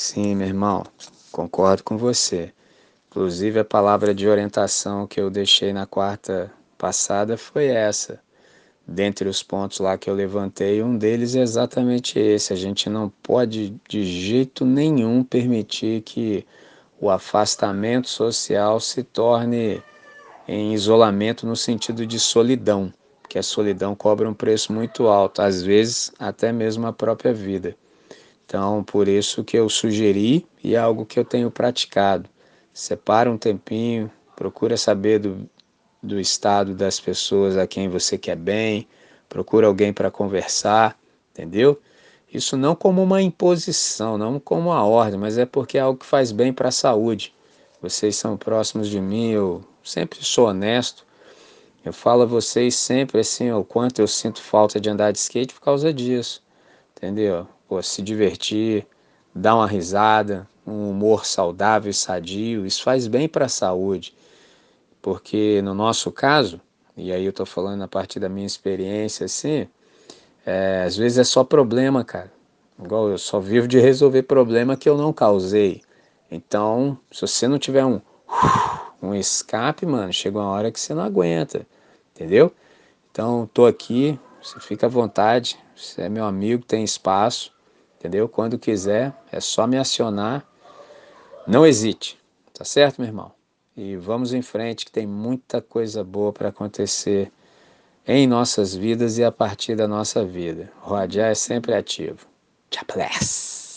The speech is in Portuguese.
Sim, meu irmão, concordo com você. Inclusive, a palavra de orientação que eu deixei na quarta passada foi essa. Dentre os pontos lá que eu levantei, um deles é exatamente esse. A gente não pode de jeito nenhum permitir que o afastamento social se torne em isolamento no sentido de solidão, que a solidão cobra um preço muito alto, às vezes até mesmo a própria vida. Então, por isso que eu sugeri e é algo que eu tenho praticado. Separa um tempinho, procura saber do, do estado das pessoas a quem você quer bem, procura alguém para conversar, entendeu? Isso não como uma imposição, não como uma ordem, mas é porque é algo que faz bem para a saúde. Vocês são próximos de mim, eu sempre sou honesto. Eu falo a vocês sempre assim o quanto eu sinto falta de andar de skate por causa disso. Entendeu? Pô, se divertir, dar uma risada, um humor saudável e sadio, isso faz bem para a saúde. Porque no nosso caso, e aí eu tô falando a partir da minha experiência assim, é, às vezes é só problema, cara. Igual eu só vivo de resolver problema que eu não causei. Então, se você não tiver um, um escape, mano, chega uma hora que você não aguenta, entendeu? Então, tô aqui, você fica à vontade, você é meu amigo, tem espaço, entendeu? Quando quiser, é só me acionar. Não hesite, tá certo, meu irmão? E vamos em frente, que tem muita coisa boa para acontecer em nossas vidas e a partir da nossa vida. O é sempre ativo. Tchau, bless!